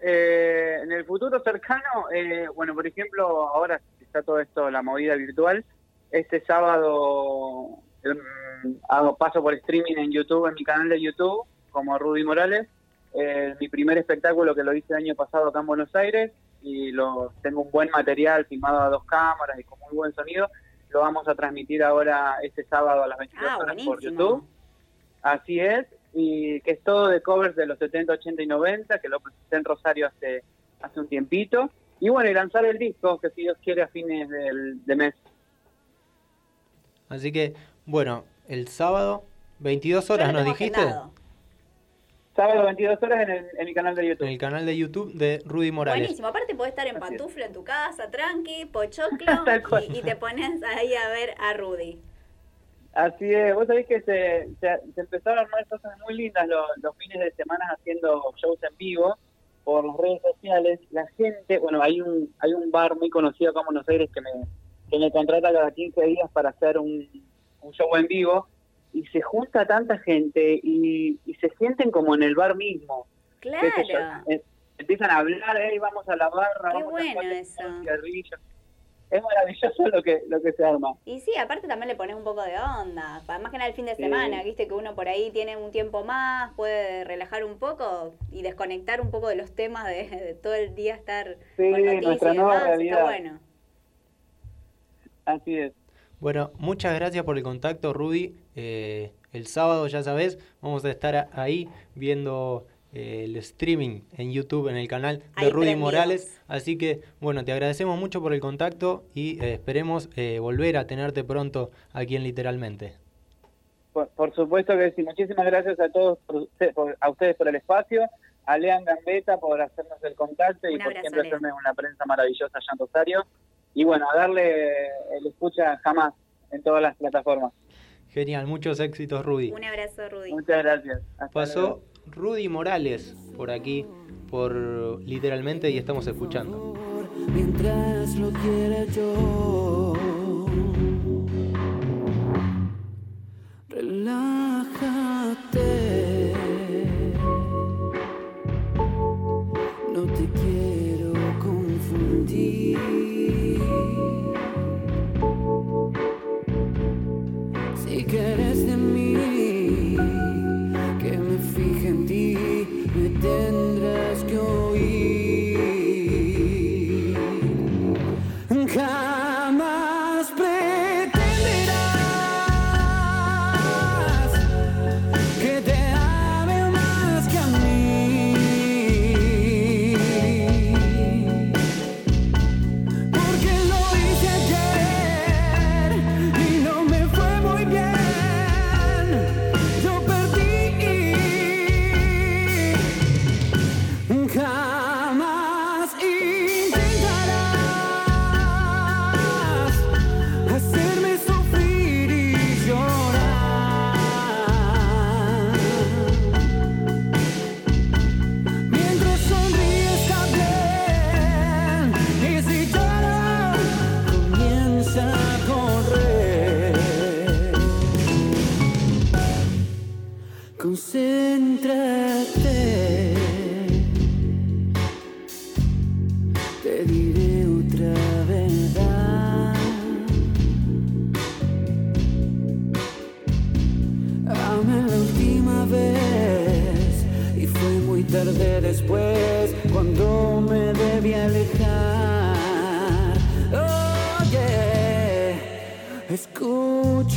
Eh, en el futuro cercano, eh, bueno, por ejemplo, ahora está todo esto, la movida virtual. Este sábado em, hago paso por streaming en YouTube, en mi canal de YouTube, como Rudy Morales. Eh, mi primer espectáculo que lo hice el año pasado acá en Buenos Aires y lo tengo un buen material filmado a dos cámaras y con muy buen sonido. Lo vamos a transmitir ahora este sábado a las 22 Ah, horas por. YouTube. Así es, y que es todo de covers de los 70, 80 y 90, que lo presenté en Rosario hace, hace un tiempito. Y bueno, y lanzar el disco, que si Dios quiere a fines del, de mes. Así que, bueno, el sábado, 22 Yo horas, ¿nos dijiste? agendado. Sábado 22 horas en, el- en mi canal de En YouTube. el canal de YouTube de Rudy Morales. Buenísimo, aparte podés estar en pantufla en tu casa, tranqui, pochoclo, y, y te pones ahí a ver a Rudy. Así es, vos sabés que se, se, se empezaron a armar cosas muy lindas los, los fines de semana haciendo shows en vivo por las redes sociales. La gente, bueno, hay un hay un bar muy conocido acá en Buenos Aires que me, que me contrata cada 15 días para hacer un, un show en vivo y se junta tanta gente y, y se sienten como en el bar mismo. yo, Claro. eh, empiezan a hablar, "Ey, vamos a la barra, Qué vamos bueno a eso. Un cigarrillo". Es maravilloso lo que lo que se arma. Y sí, aparte también le pones un poco de onda. Más que nada el fin de Sí. semana, viste que uno por ahí tiene un tiempo más, puede relajar un poco y desconectar un poco de los temas de, de todo el día estar Sí, con noticias nuestra y nueva demás. realidad. Está bueno. Así es. Bueno, muchas gracias por el contacto, Rudy. Eh, el sábado, ya sabes, vamos a estar ahí viendo el streaming en YouTube, en el canal de Ahí Rudy prendidos. Morales. Así que, bueno, te agradecemos mucho por el contacto y eh, esperemos eh, volver a tenerte pronto aquí en Literalmente. Por, por supuesto que sí. Muchísimas gracias a todos, por por- a ustedes por el espacio, a Lean Gambetta por hacernos el contacto y por siempre hacerme una prensa maravillosa allá en Rosario. Y bueno, a darle el escucha jamás en todas las plataformas. Genial, muchos éxitos, Rudy. Un abrazo, Rudy. Muchas gracias. Hasta Pasó luego. Rudy Morales por aquí, por Literalmente, y estamos escuchando. mientras lo quiera yo. Relájate. Concéntrate. Te diré otra verdad. Amé la última vez y fue muy tarde después cuando me debí alejar. Oye, escúchame.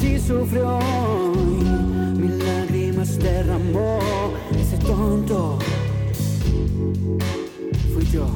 Ti sufrió y mil lágrimas derramó. Ese tonto fui yo.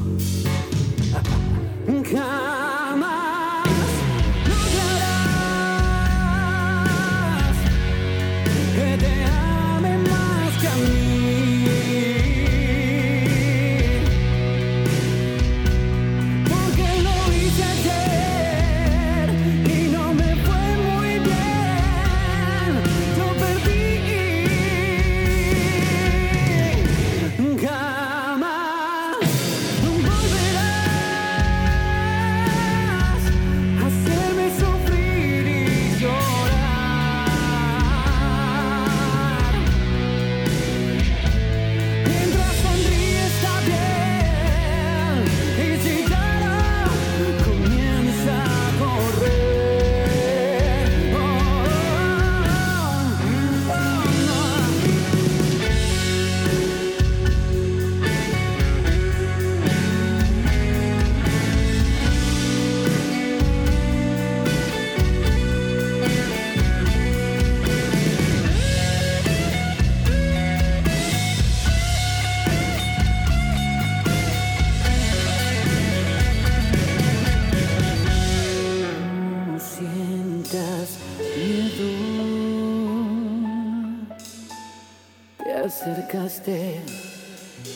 Acercaste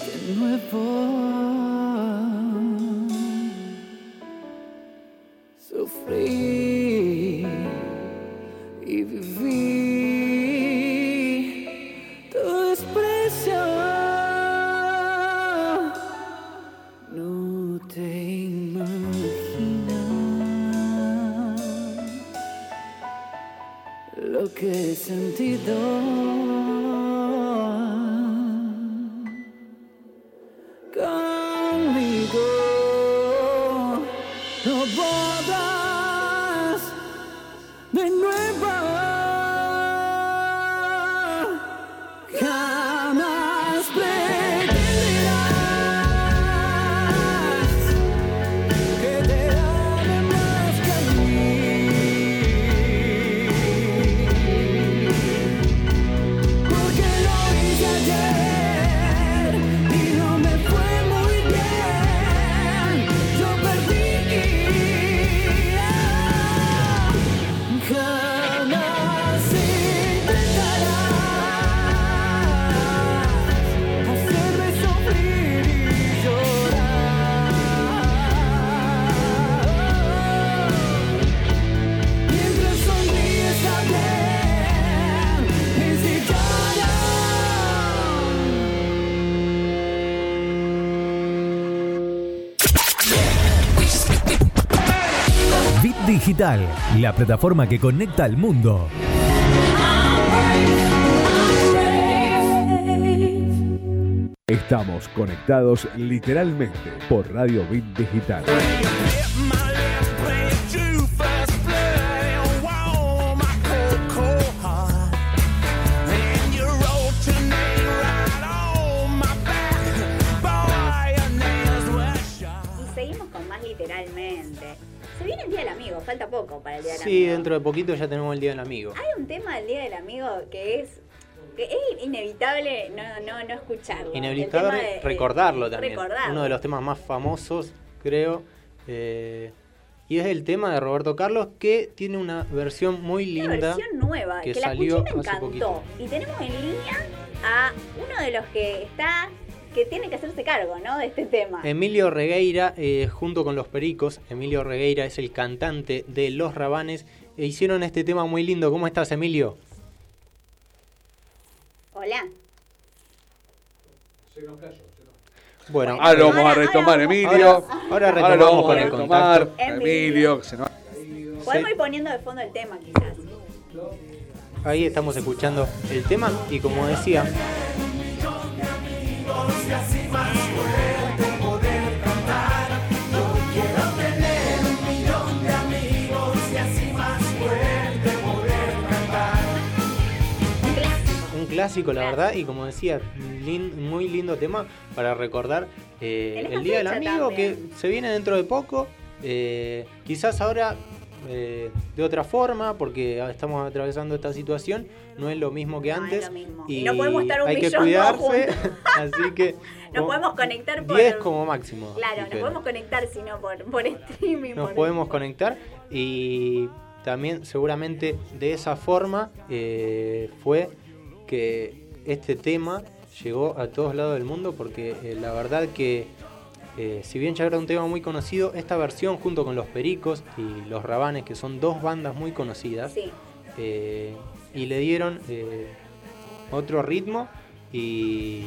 de nuevo. Sufrí y viví La plataforma que conecta al mundo. Estamos conectados literalmente por Radio Bit Digital. Poco para el Día del Sí, Amigo. dentro de poquito ya tenemos el Día del Amigo. Hay un tema del Día del Amigo que es que es inevitable no, no, no escucharlo. Inevitable de- recordarlo también. recordarlo. Uno de los temas más famosos, creo. eh, y es el tema de Roberto Carlos que tiene una versión muy Una linda. versión nueva, que, que la salió escuché y me encantó. Y tenemos en línea a uno de los que está, que tiene que hacerse cargo, ¿no? De este tema. Emilio Regueira, eh, junto con los Pericos, Emilio Regueira es el cantante de Los Rabanes, e hicieron este tema muy lindo. ¿Cómo estás, Emilio? Hola. Bueno, Ahora lo vamos a retomar, Emilio. Ahora, ahora retomamos lo vamos con a el retomar. contacto. Emilio, que se nos Podemos ir poniendo de fondo el tema, quizás. Ahí estamos escuchando el tema y como decía, clásico la verdad y como decía, lin- muy lindo tema para recordar eh, el Día del Amigo también. que se viene dentro de poco, eh, quizás ahora eh, de otra forma porque estamos atravesando esta situación, no es lo mismo que No es antes lo mismo. y Y no podemos estar un hay que cuidarse, así que Nos podemos conectar por... 10 como máximo. Claro, nos podemos conectar, si no por, por streaming. nos por- podemos conectar y también seguramente de esa forma eh, fue que este tema llegó a todos lados del mundo porque eh, la verdad que eh, si bien ya era un tema muy conocido, esta versión junto con los Pericos y los Rabanes, que son dos bandas muy conocidas, Sí. eh, y le dieron eh, otro ritmo y,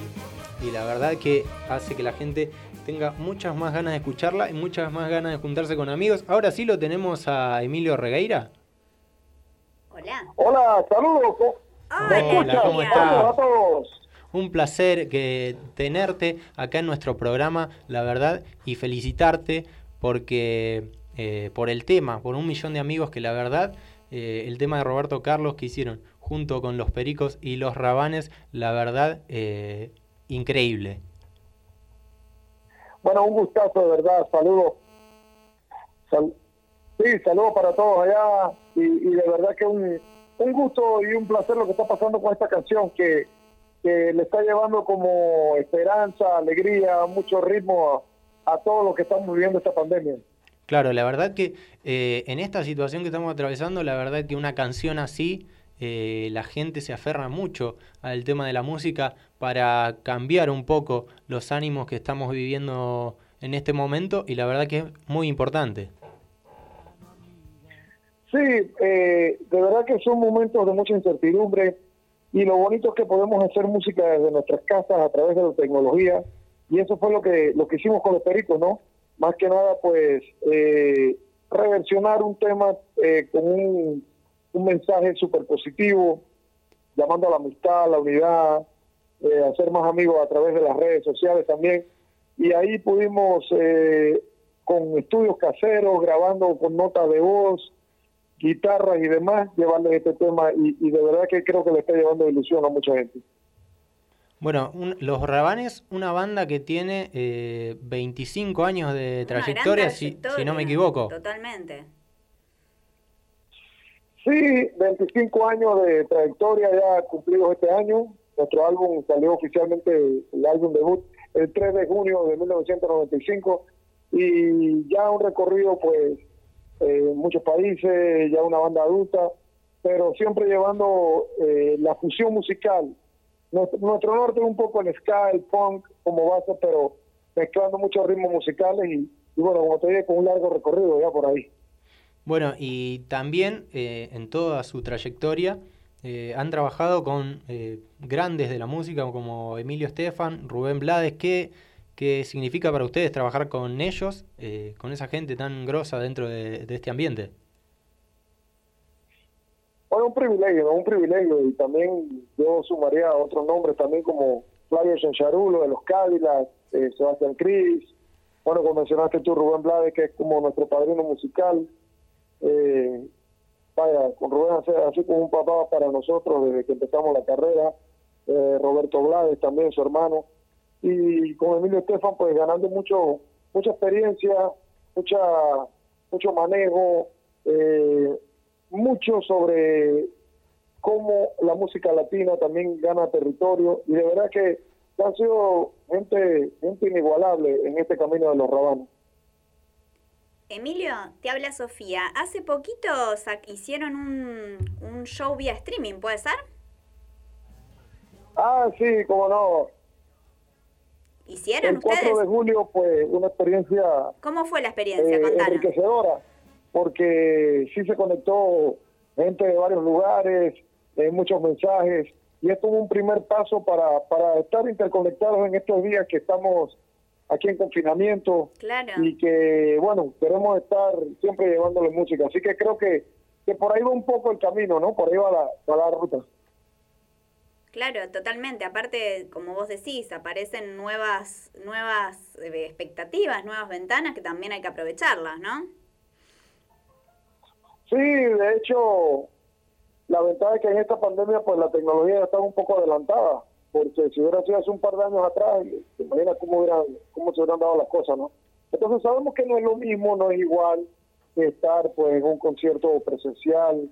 y la verdad que hace que la gente tenga muchas más ganas de escucharla y muchas más ganas de juntarse con amigos. Ahora sí lo tenemos a Emilio Regueira. Hola. Hola, saludos. ¿cómo- ¿Me Hola, escuchan? ¿cómo estás? Un placer que tenerte acá en nuestro programa, la verdad, y felicitarte porque eh, por el tema, por un millón de amigos que la verdad, eh, el tema de Roberto Carlos que hicieron junto con los Pericos y los Rabanes, la verdad, eh, increíble. Bueno, un gustazo, de verdad. Saludos. Sal- sí, saludos para todos allá. Y, y de verdad que un, un gusto y un placer lo que está pasando con esta canción que, que le está llevando como esperanza, alegría, mucho ritmo a, a todo lo que estamos viviendo esta pandemia. Claro, la verdad que eh, en esta situación que estamos atravesando, la verdad que una canción así, eh, la gente se aferra mucho al tema de la música para cambiar un poco los ánimos que estamos viviendo en este momento y la verdad que es muy importante. Sí, eh, de verdad que son momentos de mucha incertidumbre y lo bonito es que podemos hacer música desde nuestras casas a través de la tecnología y eso fue lo que lo que hicimos con los pericos, ¿no? Más que nada, pues eh, reversionar un tema eh, con un, mensaje súper positivo, llamando a la amistad, a la unidad, eh, hacer más amigos a través de las redes sociales también. Y ahí pudimos, eh, con estudios caseros, grabando con notas de voz, guitarras y demás, llevarles este tema y, y de verdad que creo que le está llevando ilusión a mucha gente. Bueno, un- Los Rabanes, una banda que tiene eh, 25 años de trayectoria, si, si no me equivoco. Totalmente. Sí, 25 años de trayectoria ya cumplidos este año. Nuestro álbum salió oficialmente, el álbum debut, el 3 de junio de 1995 y ya un recorrido pues en muchos países, ya una banda adulta, pero siempre llevando eh, la fusión musical. Nuestro, nuestro norte es un poco el ska, el punk como base, pero mezclando muchos ritmos musicales y, bueno, como te dije, con un largo recorrido ya por ahí. Bueno, y también eh, en toda su trayectoria eh, han trabajado con eh, grandes de la música como Emilio Estefan, Rubén Blades. ¿Qué, qué significa para ustedes trabajar con ellos, eh, con esa gente tan grosa dentro de, este ambiente? Bueno, un privilegio, un privilegio. Y también yo sumaría otros nombres también como Flavio Sancharulo de los Cádilas, eh, Sebastián Cris. Bueno, como mencionaste tú, Rubén Blades, que es como nuestro padrino musical. Eh, vaya, con Rubén así como un papá para nosotros desde que empezamos la carrera. Eh, Roberto Blades también, su hermano. Y con Emilio Estefan, pues ganando mucho mucha experiencia, mucha mucho manejo, eh, mucho sobre cómo la música latina también gana territorio y de verdad que han sido gente, gente inigualable en este camino de los rabanos. Emilio, te habla Sofía. Hace poquito hicieron un, un show vía streaming, ¿puede ser? Ah, sí, cómo no. ¿Hicieron El 4 ustedes? de julio, pues una experiencia ¿Cómo fue la experiencia? eh, enriquecedora, porque sí se conectó gente de varios lugares, eh, muchos mensajes, y esto es un primer paso para, para estar interconectados en estos días que estamos aquí en confinamiento Claro. y que, bueno, queremos estar siempre llevándole música. Así que creo que, que por ahí va un poco el camino, ¿no? Por ahí va la, va la ruta. Claro, totalmente. Aparte, como vos decís, aparecen nuevas, nuevas eh, expectativas, nuevas ventanas que también hay que aprovecharlas, ¿no? Sí, de hecho, la ventaja es que en esta pandemia, pues la tecnología está un poco adelantada, porque si hubiera sido hace un par de años atrás, te imaginas cómo, cómo se hubieran dado las cosas, ¿no? Entonces sabemos que no es lo mismo, no es igual estar pues en un concierto presencial.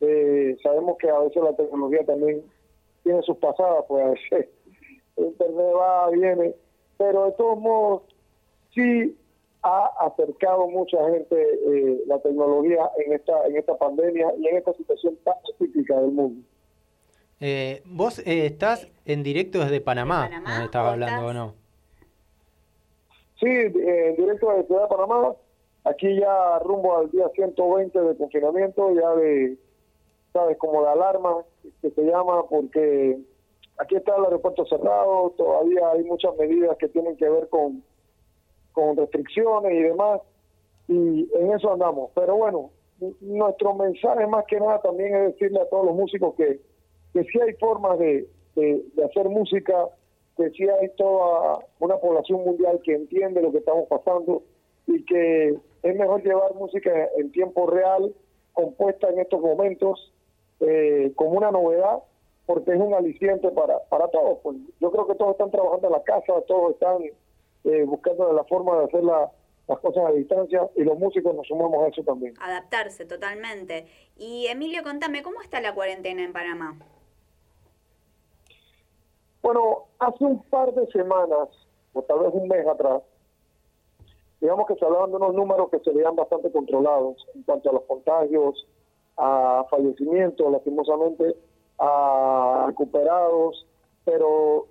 Eh, sabemos que a veces la tecnología también tiene sus pasadas, pues a veces internet va, viene, pero de todos modos sí ha acercado mucha gente eh, la tecnología en esta en esta pandemia y en esta situación tan típica del mundo. Eh, vos eh, estás en directo desde Panamá, donde estabas hablando, ¿o no? Sí, eh, en directo de Ciudad de Panamá, aquí ya rumbo al día 120 de confinamiento, ya de, sabes, como de alarma, que se llama, porque aquí está el aeropuerto cerrado, todavía hay muchas medidas que tienen que ver con, con restricciones y demás, y en eso andamos. Pero bueno, nuestro mensaje más que nada también es decirle a todos los músicos que, que sí hay formas de, de, de hacer música, que sí hay toda una población mundial que entiende lo que estamos pasando y que es mejor llevar música en tiempo real, compuesta en estos momentos, eh, como una novedad, porque es un aliciente para, para todos. Pues yo creo que todos están trabajando en la casa, todos están eh, buscando la forma de hacer la- las cosas a distancia y los músicos nos sumamos a eso también. Adaptarse totalmente. Y Emilio, contame, ¿cómo está la cuarentena en Panamá? Bueno, hace un par de semanas, o tal vez un mes atrás, digamos que se hablaban de unos números que se veían bastante controlados en cuanto a los contagios, a fallecimientos, lastimosamente, a recuperados, pero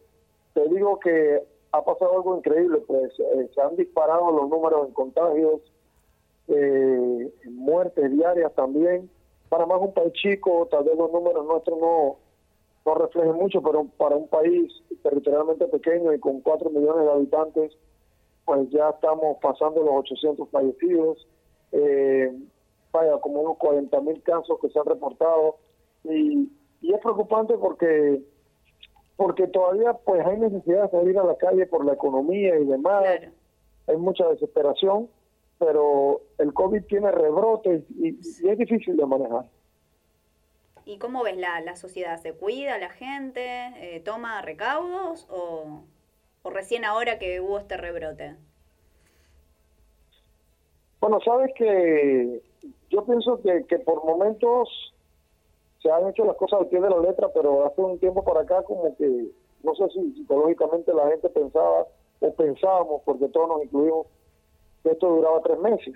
te digo que ha pasado algo increíble, pues eh, se han disparado los números en contagios, eh, muertes diarias también. Panamá es un país chico, tal vez los números nuestros no, no reflejen mucho, pero para un país territorialmente pequeño y con 4 millones de habitantes, pues ya estamos pasando los 800 fallecidos. Eh, vaya, como unos 40 mil casos que se han reportado. Y, y es preocupante porque porque todavía pues hay necesidad de salir a la calle por la economía y demás. Hay mucha desesperación, pero el COVID tiene rebrotes y, y es difícil de manejar. ¿Y cómo ves la, la sociedad? ¿Se cuida la gente? Eh, ¿Toma recaudos? O, ¿O recién ahora que hubo este rebrote? Bueno, sabes que yo pienso que, que por momentos se han hecho las cosas al pie de la letra, pero hace un tiempo para acá como que, no sé si psicológicamente la gente pensaba o pensábamos, porque todos nos incluimos, que esto duraba tres meses.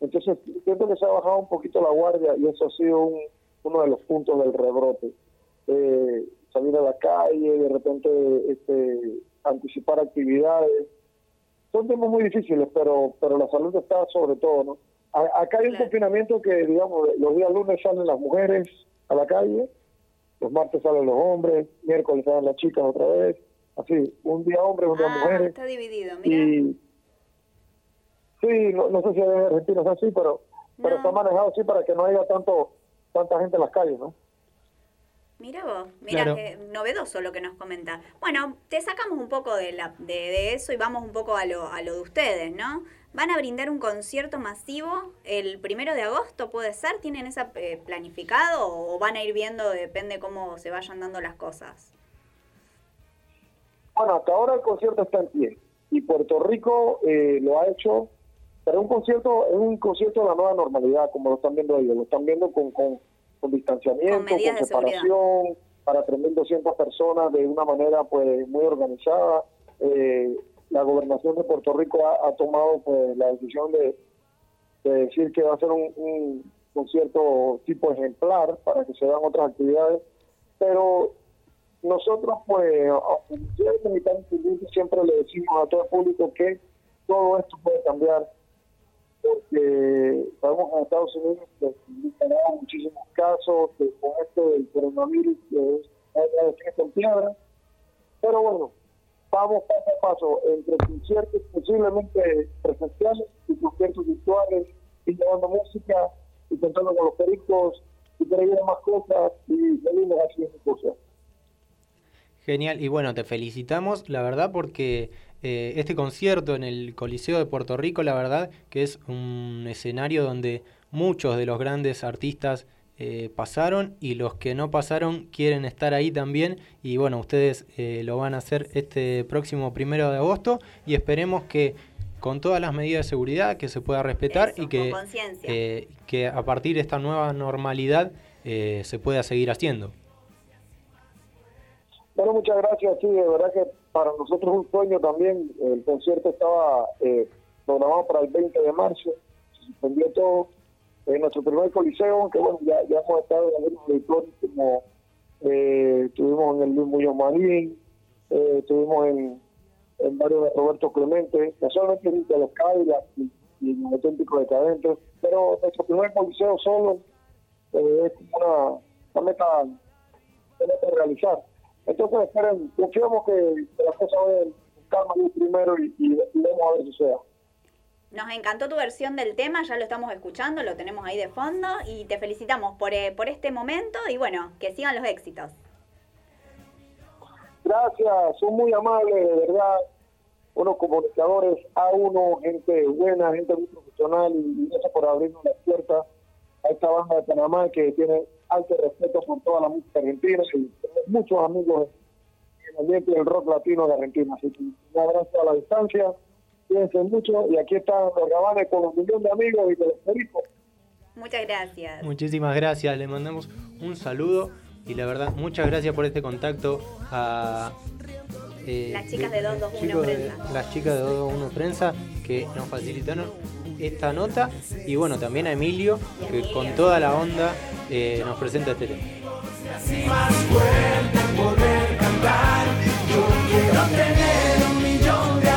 Entonces, siento que se ha bajado un poquito la guardia y eso ha sido un- uno de los puntos del rebrote. Eh, salir a la calle, de repente este, anticipar actividades. Son temas muy difíciles, pero pero la salud está sobre todo, ¿no? A- acá hay un confinamiento que, digamos, los días lunes salen las mujeres a la calle, los martes salen los hombres, miércoles salen las chicas otra vez, así, un día hombres, un día Ah, mujeres. está dividido, mira. Y sí, no, no sé si en Argentina es así, pero, pero está manejado así para que no haya tanto tanta gente en las calles, ¿no? Mira vos, mira Claro. qué novedoso lo que nos comenta. Bueno, te sacamos un poco de, la, de, de eso y vamos un poco a lo, a lo de ustedes, ¿no? Van a brindar un concierto masivo el primero de agosto, ¿puede ser? ¿Tienen esa eh, planificado o van a ir viendo, depende cómo se vayan dando las cosas? Bueno, hasta ahora el concierto está en pie y Puerto Rico eh, lo ha hecho, pero un concierto es un concierto de la nueva normalidad, como lo están viendo ellos, lo están viendo con, con, con distanciamiento, Con con separación, para 3.200 personas de una manera pues muy organizada. Eh, la gobernación de Puerto Rico ha, tomado pues la decisión de, de decir que va a ser un, un concierto tipo ejemplar para que se hagan otras actividades, pero nosotros pues siempre le decimos a todo el público que todo esto puede cambiar porque sabemos que en Estados Unidos pues, han muchísimos casos que con esto del coronavirus que es la en piedra. Pero bueno, vamos paso a paso entre conciertos posiblemente presenciales y conciertos virtuales y llevando música y contando con los pericos y trayendo más cosas y seguimos haciendo cosas. Genial, y bueno, te felicitamos, la verdad, porque eh, este concierto en el Coliseo de Puerto Rico, la verdad que es un escenario donde muchos de los grandes artistas eh, pasaron y los que no pasaron quieren estar ahí también y bueno, ustedes eh, lo van a hacer este próximo primero de agosto y esperemos que con todas las medidas de seguridad que se pueda respetar y que, eh, que a partir de esta nueva normalidad eh, se pueda seguir haciendo. Bueno, muchas gracias. Sí, de verdad que para nosotros es un sueño también. El concierto estaba eh, programado para el 20 de marzo. Se suspendió todo. En nuestro primer coliseo, que bueno, ya, ya hemos estado en auditorios como eh, estuvimos en el Luis Muñoz Marín, eh, estuvimos en, en varios de Roberto Clemente, no solamente de los Cadillac y, y los auténticos decadentes, pero nuestro primer coliseo solo eh, es una, una meta, una realizar. Entonces, esperen, confiamos que, que las cosas vayan calma primero y, y, y vamos a ver si sea. Nos encantó tu versión del tema, ya lo estamos escuchando, lo tenemos ahí de fondo y te felicitamos por, eh, por este momento y bueno, que sigan los éxitos. Gracias, son muy amables, de verdad. Unos comunicadores a uno, gente buena, gente muy profesional y gracias por abrirnos las puertas a esta banda de Panamá que tiene alto respeto por toda la música argentina y muchos amigos en el ambiente del rock latino de Argentina. Así que un abrazo a la distancia, cuídense mucho y aquí están los gabanes con un millón de amigos y con los pericos. Muchas gracias. Muchísimas gracias, le mandamos un saludo y la verdad, muchas gracias por este contacto a eh, Las chicas de 221 chicos de- Prensa. las chicas de 221 Prensa que nos facilitaron esta nota y bueno, también a Emilio que con toda la onda eh, nos presenta este tema. así más cantar. Yo quiero tener un millón de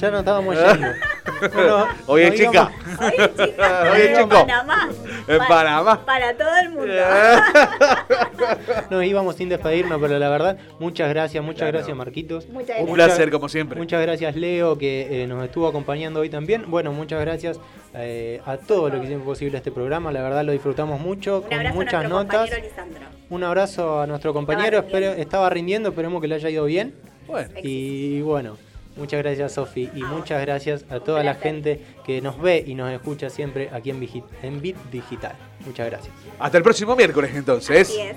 Ya no estábamos yendo. No, no, Oye, no chica. íbamos- Oye, chicas, Oye, en chico. Panamá. En Pa- Panamá. Para todo el mundo. Nos íbamos sin despedirnos, pero la verdad, muchas gracias, muchas gracias Marquitos. Muchas Un gracias. placer, como siempre. Muchas gracias Leo, que eh, nos estuvo acompañando hoy también. Bueno, muchas gracias eh, a todos los que hicieron posible este programa. La verdad lo disfrutamos mucho, Un con abrazo a muchas nuestro notas. compañero Lisandro. Un abrazo a nuestro compañero, espero, estaba rindiendo, esperemos que le haya ido bien. Bueno. Y bueno, muchas gracias Sofi y muchas gracias a toda la gente que nos ve y nos escucha siempre aquí en, Vigi- en Bit Digital. Muchas gracias. Hasta el próximo miércoles, entonces. Así es.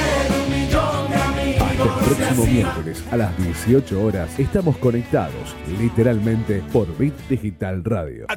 este próximo miércoles a las 18 horas estamos conectados literalmente por Bit Digital Radio.